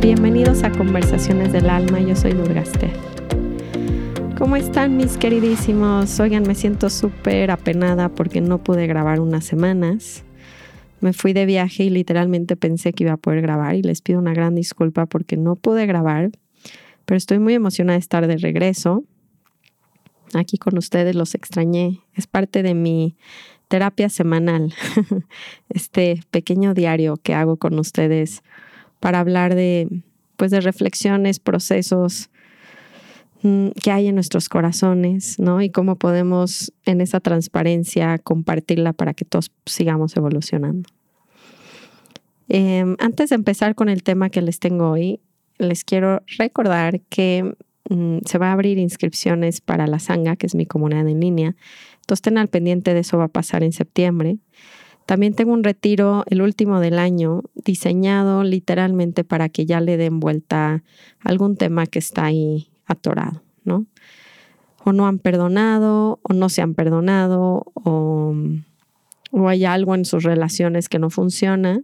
Bienvenidos a Conversaciones del Alma, yo soy Durgaste. ¿Cómo están mis queridísimos? Oigan, me siento súper apenada porque no pude grabar unas semanas. Me fui de viaje y literalmente pensé que iba a poder grabar y les pido una gran disculpa porque no pude grabar, pero estoy muy emocionada de estar de regreso. Aquí con ustedes los extrañé. Es parte de mi terapia semanal, este pequeño diario que hago con ustedes para hablar de, pues, de reflexiones, procesos mm, que hay en nuestros corazones, ¿no? Y cómo podemos en esa transparencia compartirla para que todos sigamos evolucionando. Em, antes de empezar con el tema que les tengo hoy, les quiero recordar que mm, se va a abrir inscripciones para la Sanga, que es mi comunidad en línea. Entonces estén al pendiente de eso, va a pasar en septiembre. También tengo un retiro, el último del año, diseñado literalmente para que ya le den vuelta algún tema que está ahí atorado, ¿no? O no han perdonado, o no se han perdonado, o, o hay algo en sus relaciones que no funciona.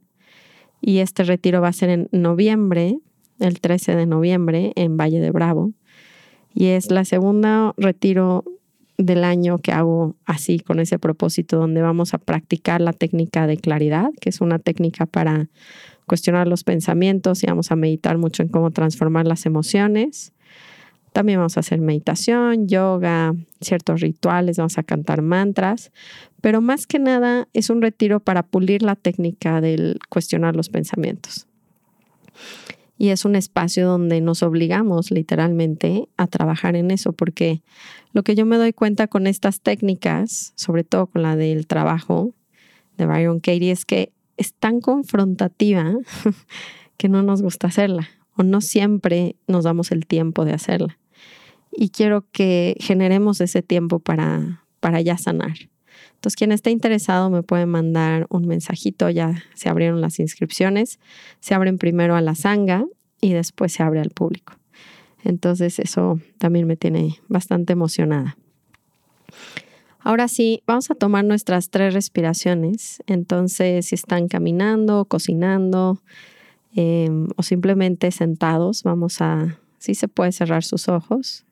Y este retiro va a ser en noviembre, el 13 de noviembre, en Valle de Bravo. Y es la segunda retiro del año que hago así, con ese propósito, donde vamos a practicar la técnica de claridad, que es una técnica para cuestionar los pensamientos y vamos a meditar mucho en cómo transformar las emociones. También vamos a hacer meditación, yoga, ciertos rituales, vamos a cantar mantras, pero más que nada es un retiro para pulir la técnica del cuestionar los pensamientos y es un espacio donde nos obligamos literalmente a trabajar en eso, porque lo que yo me doy cuenta con estas técnicas, sobre todo con la del trabajo de Byron Katie, es que es tan confrontativa que no nos gusta hacerla o no siempre nos damos el tiempo de hacerla. Y quiero que generemos ese tiempo para, para ya sanar. Entonces, quien esté interesado me puede mandar un mensajito, ya se abrieron las inscripciones, se abren primero a la sanga y después se abre al público. Entonces, eso también me tiene bastante emocionada. Ahora sí, vamos a tomar nuestras tres respiraciones. Entonces, si están caminando, cocinando em, o simplemente sentados, vamos a, si se puede cerrar sus ojos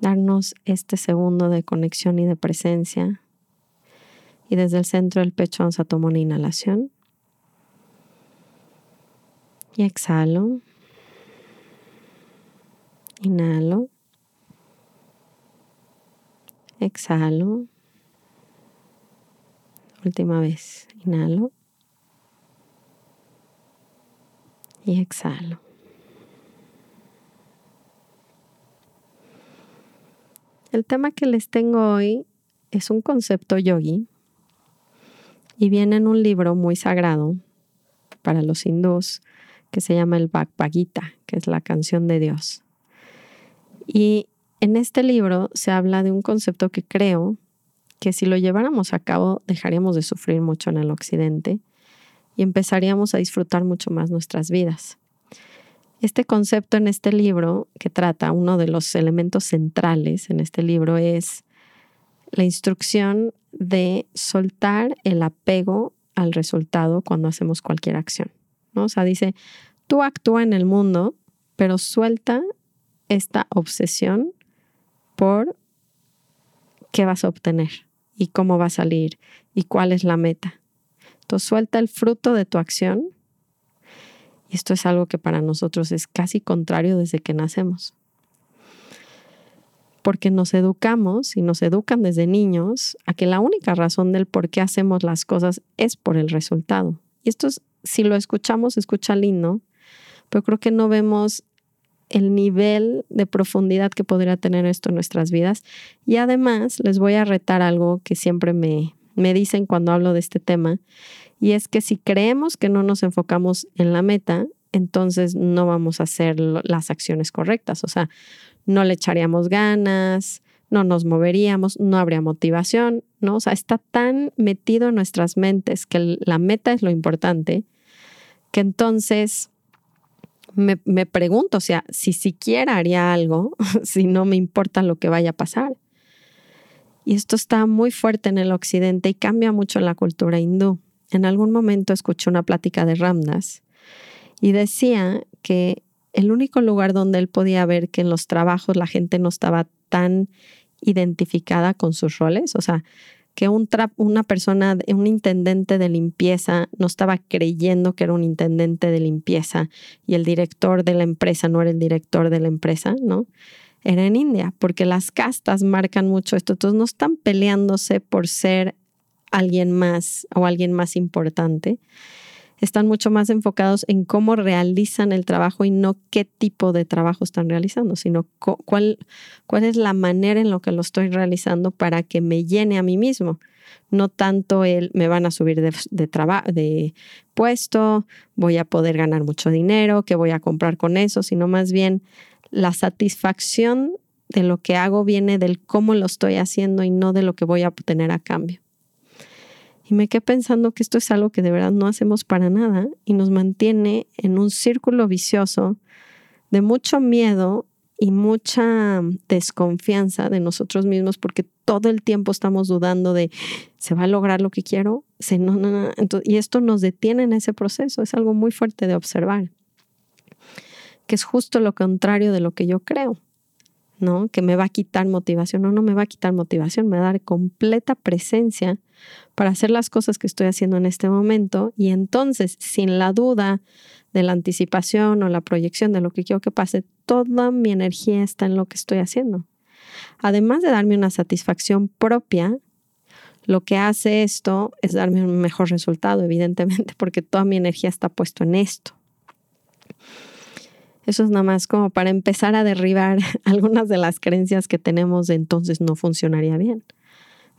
darnos este segundo de conexión y de presencia. Y desde el centro del pecho vamos a tomar una inhalación. Y exhalo. Inhalo. Exhalo. Última vez. Inhalo. Y exhalo. El tema que les tengo hoy es un concepto yogi y viene en un libro muy sagrado para los hindús que se llama el Bhagavad Gita, que es la canción de Dios. Y en este libro se habla de un concepto que creo que si lo lleváramos a cabo dejaríamos de sufrir mucho en el occidente y empezaríamos a disfrutar mucho más nuestras vidas. Este concepto en este libro que trata, uno de los elementos centrales en este libro es la instrucción de soltar el apego al resultado cuando hacemos cualquier acción. ¿no? O sea, dice, tú actúa en el mundo, pero suelta esta obsesión por qué vas a obtener y cómo va a salir y cuál es la meta. Entonces suelta el fruto de tu acción y esto es algo que para nosotros es casi contrario desde que nacemos. Porque nos educamos y nos educan desde niños a que la única razón del por qué hacemos las cosas es por el resultado. Y esto es, si lo escuchamos, escucha lindo, pero creo que no vemos el nivel de profundidad que podría tener esto en nuestras vidas. Y además les voy a retar algo que siempre me, me dicen cuando hablo de este tema, y es que si creemos que no nos enfocamos en la meta, entonces no vamos a hacer las acciones correctas. O sea, no le echaríamos ganas, no nos moveríamos, no habría motivación, ¿no? O sea, está tan metido en nuestras mentes que la meta es lo importante, que entonces me, me pregunto, o sea, si siquiera haría algo, si no me importa lo que vaya a pasar. Y esto está muy fuerte en el occidente y cambia mucho la cultura hindú. En algún momento escuché una plática de Ramdas y decía que el único lugar donde él podía ver que en los trabajos la gente no estaba tan identificada con sus roles, o sea, que un una persona, un intendente de limpieza no estaba creyendo que era un intendente de limpieza y el director de la empresa no era el director de la empresa, ¿no? Era en India, porque las castas marcan mucho esto. Entonces no están peleándose por ser alguien más o alguien más importante. Están mucho más enfocados en cómo realizan el trabajo y no qué tipo de trabajo están realizando, sino cuál, cuál es la manera en la que lo estoy realizando para que me llene a mí mismo. No tanto el me van a subir de, de, de puesto, voy a poder ganar mucho dinero, qué voy a comprar con eso, sino más bien la satisfacción de lo que hago viene del cómo lo estoy haciendo y no de lo que voy a obtener a cambio. Y me quedé pensando que esto es algo que de verdad no hacemos para nada y nos mantiene en un círculo vicioso de mucho miedo y mucha desconfianza de nosotros mismos porque todo el tiempo estamos dudando de se va a lograr lo que quiero, se, no, no, no. y esto nos detiene en ese proceso, es algo muy fuerte de observar, que es justo lo contrario de lo que yo creo. ¿No? Que me va a quitar motivación. No, no me va a quitar motivación, me va a dar completa presencia para hacer las cosas que estoy haciendo en este momento y entonces, sin la duda de la anticipación o la proyección de lo que quiero que pase, toda mi energía está en lo que estoy haciendo. Además de darme una satisfacción propia, lo que hace esto es darme un mejor resultado, evidentemente, porque toda mi energía está puesto en esto. Eso es nada más como para empezar a derribar algunas de las creencias que tenemos de entonces no funcionaría bien.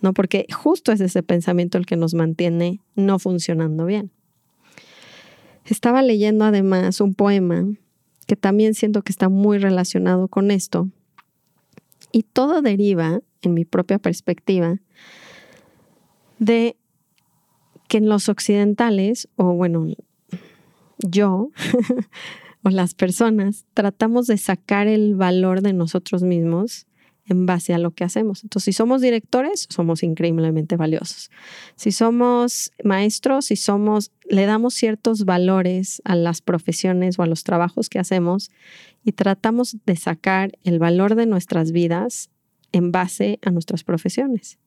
¿No? Porque justo es ese pensamiento el que nos mantiene no funcionando bien. Estaba leyendo además un poema que también siento que está muy relacionado con esto. Y todo deriva, en mi propia perspectiva, de que en los occidentales, o bueno, yo o las personas tratamos de sacar el valor de nosotros mismos en base a lo que hacemos. Entonces, si somos directores, somos increíblemente valiosos. Si somos maestros, si somos, le damos ciertos valores a las profesiones o a los trabajos que hacemos y tratamos de sacar el valor de nuestras vidas en base a nuestras profesiones.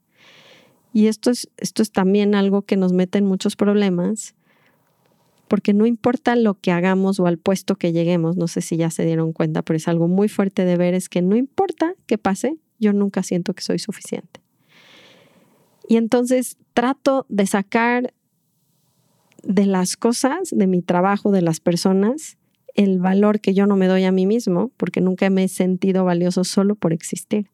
Y esto es, esto es también algo que nos mete en muchos problemas porque no importa lo que hagamos o al puesto que lleguemos, no sé si ya se dieron cuenta, pero es algo muy fuerte de ver, es que no importa qué pase, yo nunca siento que soy suficiente. Y entonces trato de sacar de las cosas, de mi trabajo, de las personas, el valor que yo no me doy a mí mismo, porque nunca me he sentido valioso solo por existir.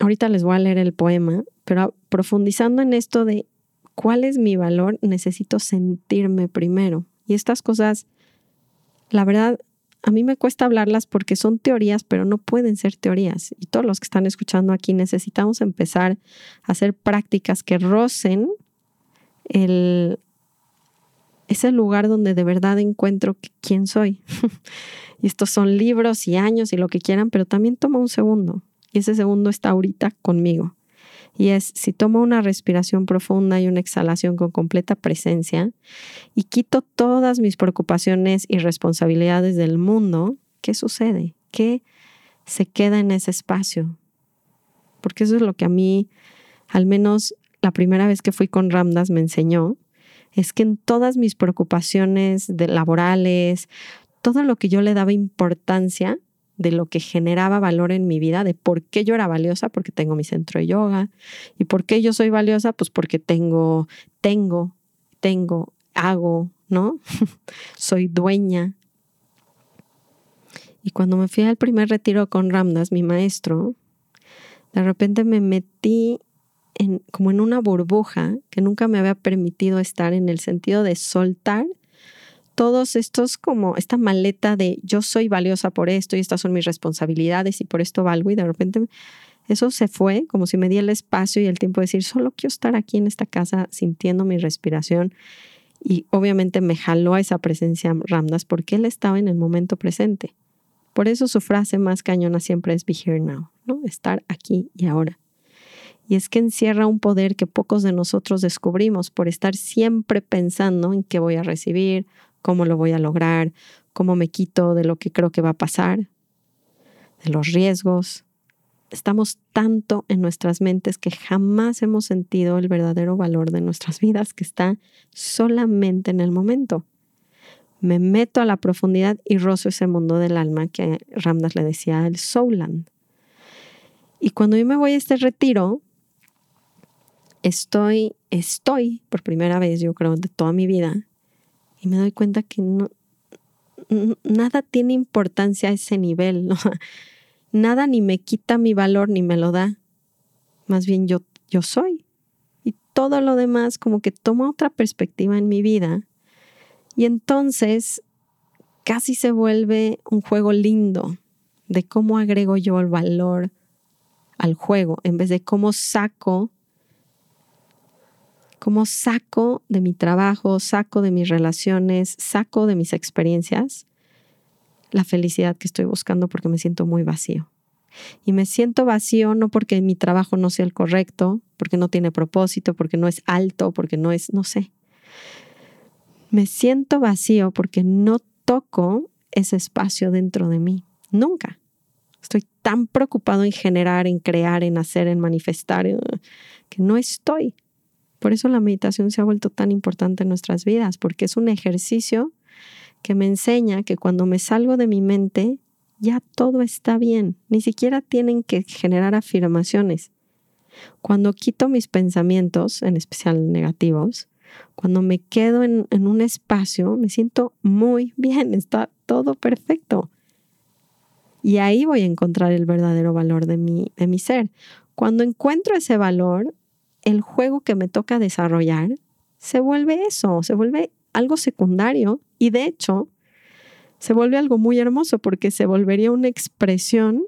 Ahorita les voy a leer el poema, pero profundizando en esto de ¿Cuál es mi valor? Necesito sentirme primero. Y estas cosas, la verdad, a mí me cuesta hablarlas porque son teorías, pero no pueden ser teorías. Y todos los que están escuchando aquí necesitamos empezar a hacer prácticas que rocen el, ese lugar donde de verdad encuentro quién soy. y estos son libros y años y lo que quieran, pero también toma un segundo. Y ese segundo está ahorita conmigo. Y es si tomo una respiración profunda y una exhalación con completa presencia y quito todas mis preocupaciones y responsabilidades del mundo, ¿qué sucede? ¿Qué se queda en ese espacio? Porque eso es lo que a mí, al menos la primera vez que fui con Ramdas, me enseñó, es que en todas mis preocupaciones de laborales, todo lo que yo le daba importancia, de lo que generaba valor en mi vida, de por qué yo era valiosa, porque tengo mi centro de yoga, y por qué yo soy valiosa, pues porque tengo, tengo, tengo, hago, ¿no? soy dueña. Y cuando me fui al primer retiro con Ramdas, mi maestro, de repente me metí como en una burbuja que nunca me había permitido estar en el sentido de soltar todos estos como esta maleta de yo soy valiosa por esto y estas son mis responsabilidades y por esto valgo y de repente eso se fue como si me di el espacio y el tiempo de decir solo quiero estar aquí en esta casa sintiendo mi respiración Y obviamente me jaló a esa presencia Ramdas porque él estaba en el momento presente. Por eso su frase más cañona siempre es be here now, ¿no? Estar aquí y ahora. Y es que encierra un poder que pocos de nosotros descubrimos por estar siempre pensando en qué voy a recibir, cómo lo voy a lograr, cómo me quito de lo que creo que va a pasar, de los riesgos. Estamos tanto en nuestras mentes que jamás hemos sentido el verdadero valor de nuestras vidas que está solamente en el momento. Me meto a la profundidad y rozo ese mundo del alma que Ramdas le decía el Souland. Y cuando yo me voy a este retiro, estoy, estoy por primera vez, yo creo, de toda mi vida, y me doy cuenta que nada tiene importancia a ese nivel, nada ni me quita mi valor ni me lo da, más bien yo, yo soy. Y todo lo demás como que toma otra perspectiva en mi vida. Y entonces casi se vuelve un juego lindo de cómo agrego yo el valor al juego, en vez de cómo saco cómo saco de mi trabajo, saco de mis relaciones, saco de mis experiencias la felicidad que estoy buscando porque me siento muy vacío. Y me siento vacío no porque mi trabajo no sea el correcto, porque no tiene propósito, porque no es alto, porque no es, no sé. Me siento vacío porque no toco ese espacio dentro de mí. Nunca. Estoy tan preocupado en generar, en crear, en hacer, en manifestar, eh, que no estoy por eso la meditación se ha vuelto tan importante en nuestras vidas, porque es un ejercicio que me enseña que cuando me salgo de mi mente, ya todo está bien. Ni siquiera tienen que generar afirmaciones. Cuando quito mis pensamientos, en especial negativos, cuando me quedo en, un espacio, me siento muy bien, está todo perfecto. Y ahí voy a encontrar el verdadero valor de mi, de mi ser. Cuando encuentro ese valor, el juego que me toca desarrollar se vuelve eso, se vuelve algo secundario y de hecho se vuelve algo muy hermoso porque se volvería una expresión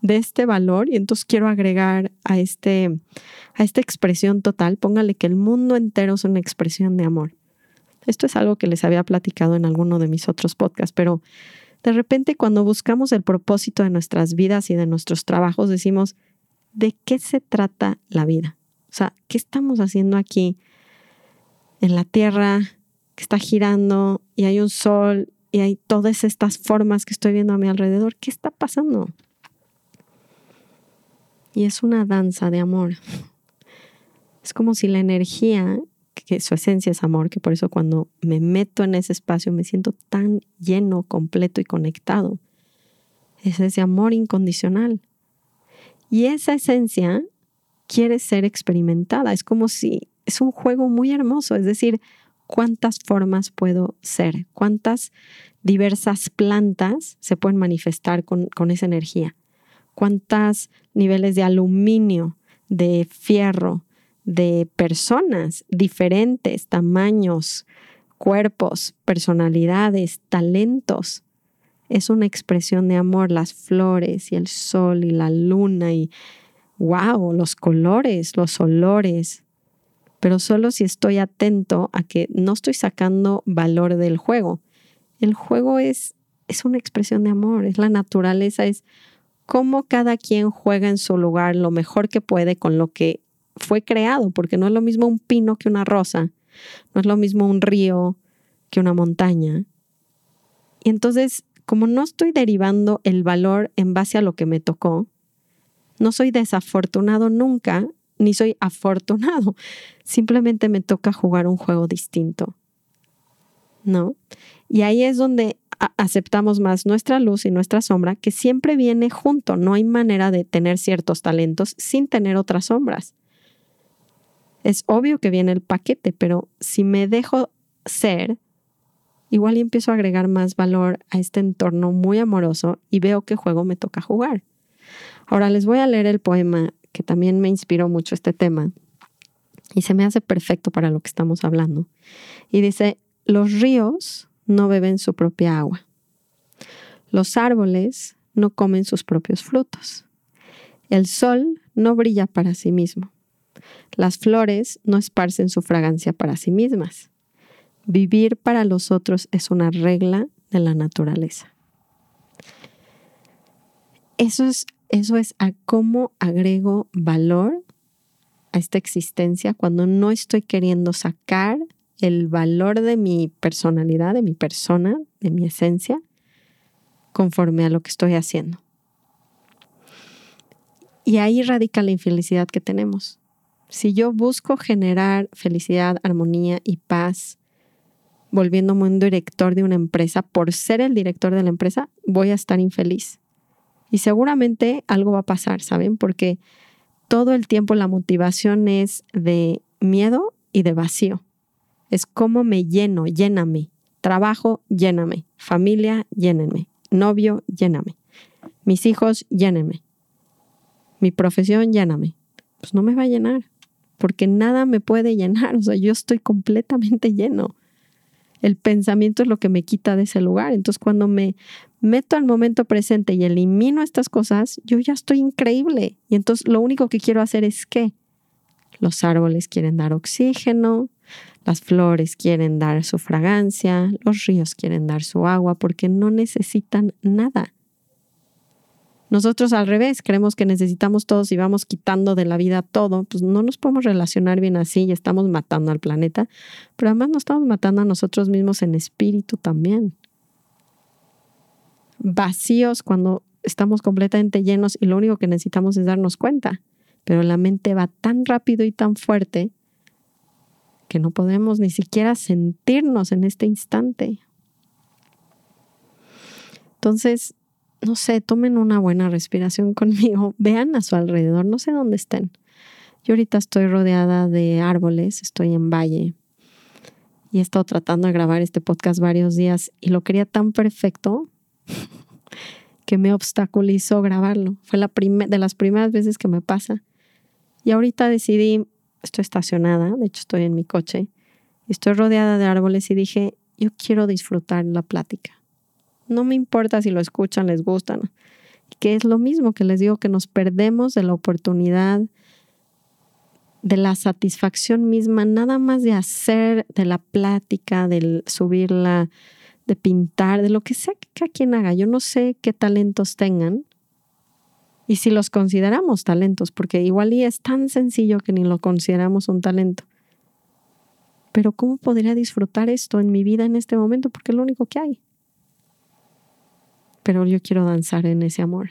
de este valor y entonces quiero agregar a, este, a esta expresión total, póngale que el mundo entero es una expresión de amor. Esto es algo que les había platicado en alguno de mis otros podcasts, pero de repente cuando buscamos el propósito de nuestras vidas y de nuestros trabajos decimos, ¿de qué se trata la vida? O sea, ¿qué estamos haciendo aquí en la Tierra que está girando y hay un sol y hay todas estas formas que estoy viendo a mi alrededor? ¿Qué está pasando? Y es una danza de amor. Es como si la energía, que su esencia es amor, que por eso cuando me meto en ese espacio me siento tan lleno, completo y conectado. Es ese amor incondicional. Y esa esencia quiere ser experimentada. Es como si es un juego muy hermoso, es decir, cuántas formas puedo ser, cuántas diversas plantas se pueden manifestar con, con esa energía, cuántos niveles de aluminio, de fierro, de personas diferentes, tamaños, cuerpos, personalidades, talentos. Es una expresión de amor, las flores y el sol y la luna y wow, los colores, los olores, pero solo si estoy atento a que no estoy sacando valor del juego. El juego es, es una expresión de amor, es la naturaleza, es cómo cada quien juega en su lugar lo mejor que puede con lo que fue creado, porque no es lo mismo un pino que una rosa, no es lo mismo un río que una montaña. Y entonces, como no estoy derivando el valor en base a lo que me tocó, no soy desafortunado nunca, ni soy afortunado. Simplemente me toca jugar un juego distinto. ¿No? Y ahí es donde aceptamos más nuestra luz y nuestra sombra, que siempre viene junto. No hay manera de tener ciertos talentos sin tener otras sombras. Es obvio que viene el paquete, pero si me dejo ser, igual empiezo a agregar más valor a este entorno muy amoroso y veo qué juego me toca jugar. Ahora les voy a leer el poema que también me inspiró mucho este tema y se me hace perfecto para lo que estamos hablando. Y dice, los ríos no beben su propia agua. Los árboles no comen sus propios frutos. El sol no brilla para sí mismo. Las flores no esparcen su fragancia para sí mismas. Vivir para los otros es una regla de la naturaleza. Eso es, eso es a cómo agrego valor a esta existencia cuando no estoy queriendo sacar el valor de mi personalidad, de mi persona, de mi esencia, conforme a lo que estoy haciendo. Y ahí radica la infelicidad que tenemos. Si yo busco generar felicidad, armonía y paz, volviéndome un director de una empresa, por ser el director de la empresa, voy a estar infeliz. Y seguramente algo va a pasar, ¿saben? Porque todo el tiempo la motivación es de miedo y de vacío. Es como me lleno, lléname. Trabajo, lléname. Familia, llénenme. Novio, lléname. Mis hijos, llénenme. Mi profesión, lléname. Pues no me va a llenar, porque nada me puede llenar. O sea, yo estoy completamente lleno. El pensamiento es lo que me quita de ese lugar. Entonces, cuando me meto al momento presente y elimino estas cosas, yo ya estoy increíble. Y entonces lo único que quiero hacer es que los árboles quieren dar oxígeno, las flores quieren dar su fragancia, los ríos quieren dar su agua porque no necesitan nada. Nosotros al revés, creemos que necesitamos todos y vamos quitando de la vida todo, pues no nos podemos relacionar bien así y estamos matando al planeta, pero además nos estamos matando a nosotros mismos en espíritu también. Vacíos cuando estamos completamente llenos y lo único que necesitamos es darnos cuenta, pero la mente va tan rápido y tan fuerte que no podemos ni siquiera sentirnos en este instante. Entonces, no sé, tomen una buena respiración conmigo, vean a su alrededor, no sé dónde estén. Yo ahorita estoy rodeada de árboles, estoy en valle y he estado tratando de grabar este podcast varios días y lo quería tan perfecto que me obstaculizó grabarlo. Fue la de las primeras veces que me pasa. Y ahorita decidí estoy estacionada, de hecho estoy en mi coche, estoy rodeada de árboles y dije, yo quiero disfrutar la plática. No me importa si lo escuchan, les gustan, que es lo mismo que les digo, que nos perdemos de la oportunidad, de la satisfacción misma, nada más de hacer, de la plática, de subirla, de pintar, de lo que sea que cada quien haga. Yo no sé qué talentos tengan, y si los consideramos talentos, porque igual es tan sencillo que ni lo consideramos un talento. Pero ¿cómo podría disfrutar esto en mi vida en este momento? Porque es lo único que hay. Pero yo quiero danzar en ese amor.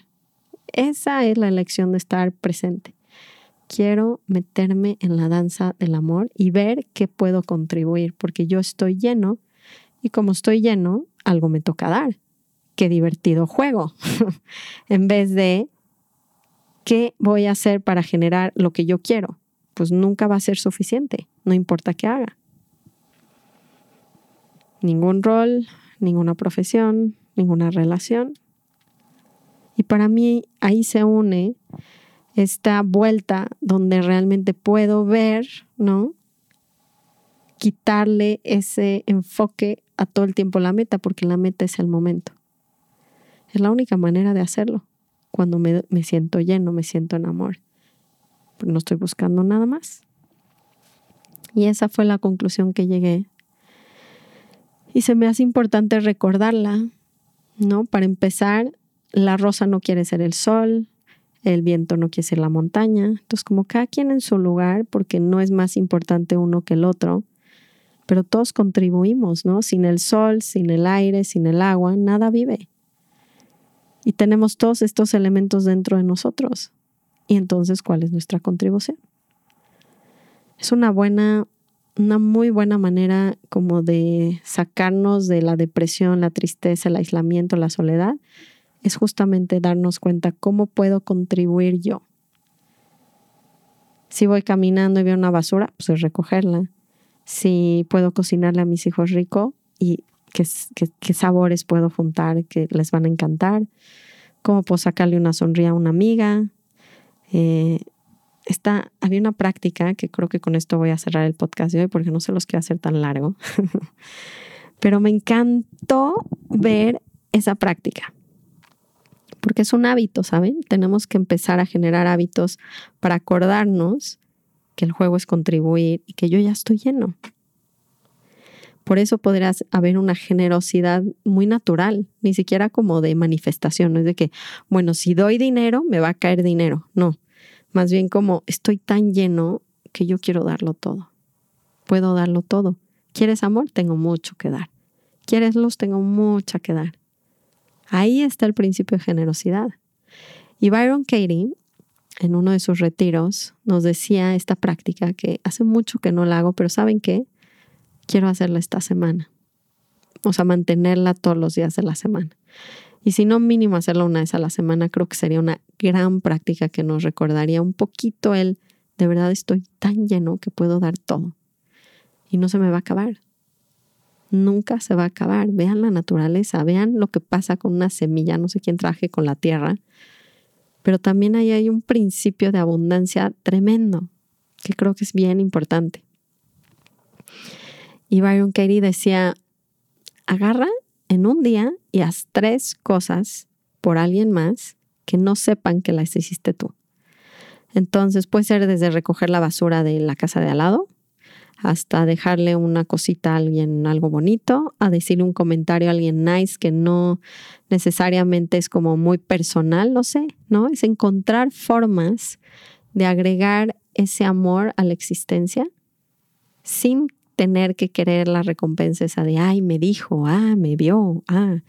Esa es la elección de estar presente. Quiero meterme en la danza del amor y ver qué puedo contribuir, porque yo estoy lleno y como estoy lleno, algo me toca dar. Qué divertido juego. en vez de ¿qué voy a hacer para generar lo que yo quiero? Pues nunca va a ser suficiente, no importa qué haga. Ningún rol, ninguna profesión, ninguna relación. Y para mí ahí se une esta vuelta donde realmente puedo ver, ¿no? Quitarle ese enfoque a todo el tiempo la meta, porque la meta es el momento. Es la única manera de hacerlo cuando me, siento lleno, me siento en amor. no estoy buscando nada más. Y esa fue la conclusión que llegué. Y se me hace importante recordarla, ¿no? Para empezar, la rosa no quiere ser el sol, el viento no quiere ser la montaña. Entonces, como cada quien en su lugar, porque no es más importante uno que el otro, pero todos contribuimos, ¿no? Sin el sol, sin el aire, sin el agua, nada vive. Y tenemos todos estos elementos dentro de nosotros. Y entonces, ¿cuál es nuestra contribución? Es una buena, una muy buena manera como de sacarnos de la depresión, la tristeza, el aislamiento, la soledad. Es justamente darnos cuenta cómo puedo contribuir yo. Si voy caminando y veo una basura, pues es recogerla. Si puedo cocinarle a mis hijos rico y qué, sabores puedo juntar que les van a encantar, cómo puedo sacarle una sonrisa a una amiga. Eh, había una práctica que creo que con esto voy a cerrar el podcast de hoy porque no se los quiero hacer tan largo, pero me encantó ver esa práctica porque es un hábito, ¿saben? Tenemos que empezar a generar hábitos para acordarnos que el juego es contribuir y que yo ya estoy lleno. Por eso podrás haber una generosidad muy natural, ni siquiera como de manifestación, no es de que, bueno, si doy dinero, me va a caer dinero. No, más bien como estoy tan lleno que yo quiero darlo todo. Puedo darlo todo. ¿Quieres amor? Tengo mucho que dar. ¿Quieres luz? Tengo mucha que dar. Ahí está el principio de generosidad. Y Byron Katie, en uno de sus retiros, nos decía esta práctica que hace mucho que no la hago, pero ¿saben qué? quiero hacerla esta semana. O sea, mantenerla todos los días de la semana. Y si no, mínimo hacerla una vez a la semana, creo que sería una gran práctica que nos recordaría un poquito el, de verdad estoy tan lleno que puedo dar todo. Y no se me va a acabar. Nunca se va a acabar. Vean la naturaleza, vean lo que pasa con una semilla, no sé quién traje con la tierra. Pero también ahí hay un principio de abundancia tremendo, que creo que es bien importante. Y Byron Katie decía, agarra en un día y haz tres cosas por alguien más que no sepan que las hiciste tú. Entonces puede ser desde recoger la basura de la casa de al lado, hasta dejarle una cosita a alguien, algo bonito, a decirle un comentario a alguien nice que no necesariamente es como muy personal, no sé, ¿no? Es encontrar formas de agregar ese amor a la existencia sin tener que querer la recompensa esa de, ay, me dijo, ah, me vio, ah.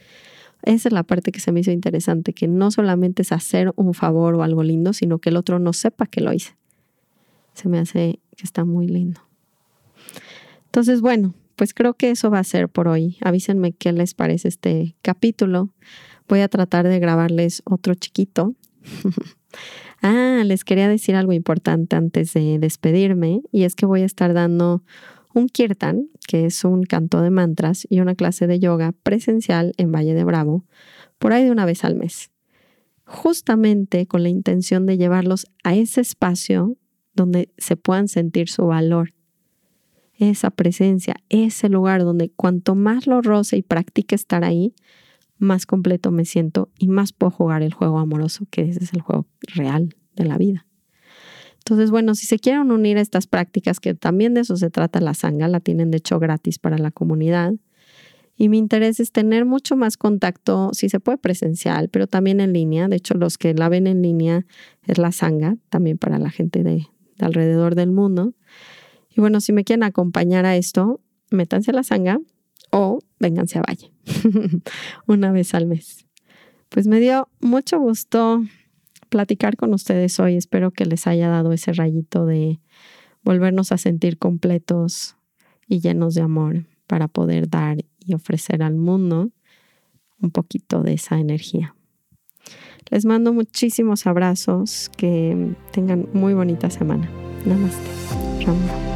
Esa es la parte que se me hizo interesante, que no solamente es hacer un favor o algo lindo, sino que el otro no sepa que lo hice. Se me hace que está muy lindo. Entonces, bueno, pues creo que eso va a ser por hoy. Avísenme qué les parece este capítulo. Voy a tratar de grabarles otro chiquito. ah, les quería decir algo importante antes de despedirme y es que voy a estar dando un kirtan, que es un canto de mantras, y una clase de yoga presencial en Valle de Bravo, por ahí de una vez al mes, justamente con la intención de llevarlos a ese espacio donde se puedan sentir su valor, esa presencia, ese lugar donde cuanto más lo roce y practique estar ahí, más completo me siento y más puedo jugar el juego amoroso, que ese es el juego real de la vida. Entonces, bueno, si se quieren unir a estas prácticas, que también de eso se trata la sanga, la tienen de hecho gratis para la comunidad. Y mi interés es tener mucho más contacto, si se puede presencial, pero también en línea. De hecho, los que la ven en línea es la sanga, también para la gente de, de alrededor del mundo. Y bueno, si me quieren acompañar a esto, métanse a la sanga o vénganse a Valle una vez al mes. Pues me dio mucho gusto platicar con ustedes hoy. Espero que les haya dado ese rayito de volvernos a sentir completos y llenos de amor para poder dar y ofrecer al mundo un poquito de esa energía. Les mando muchísimos abrazos, que tengan muy bonita semana. Namaste. Ramón.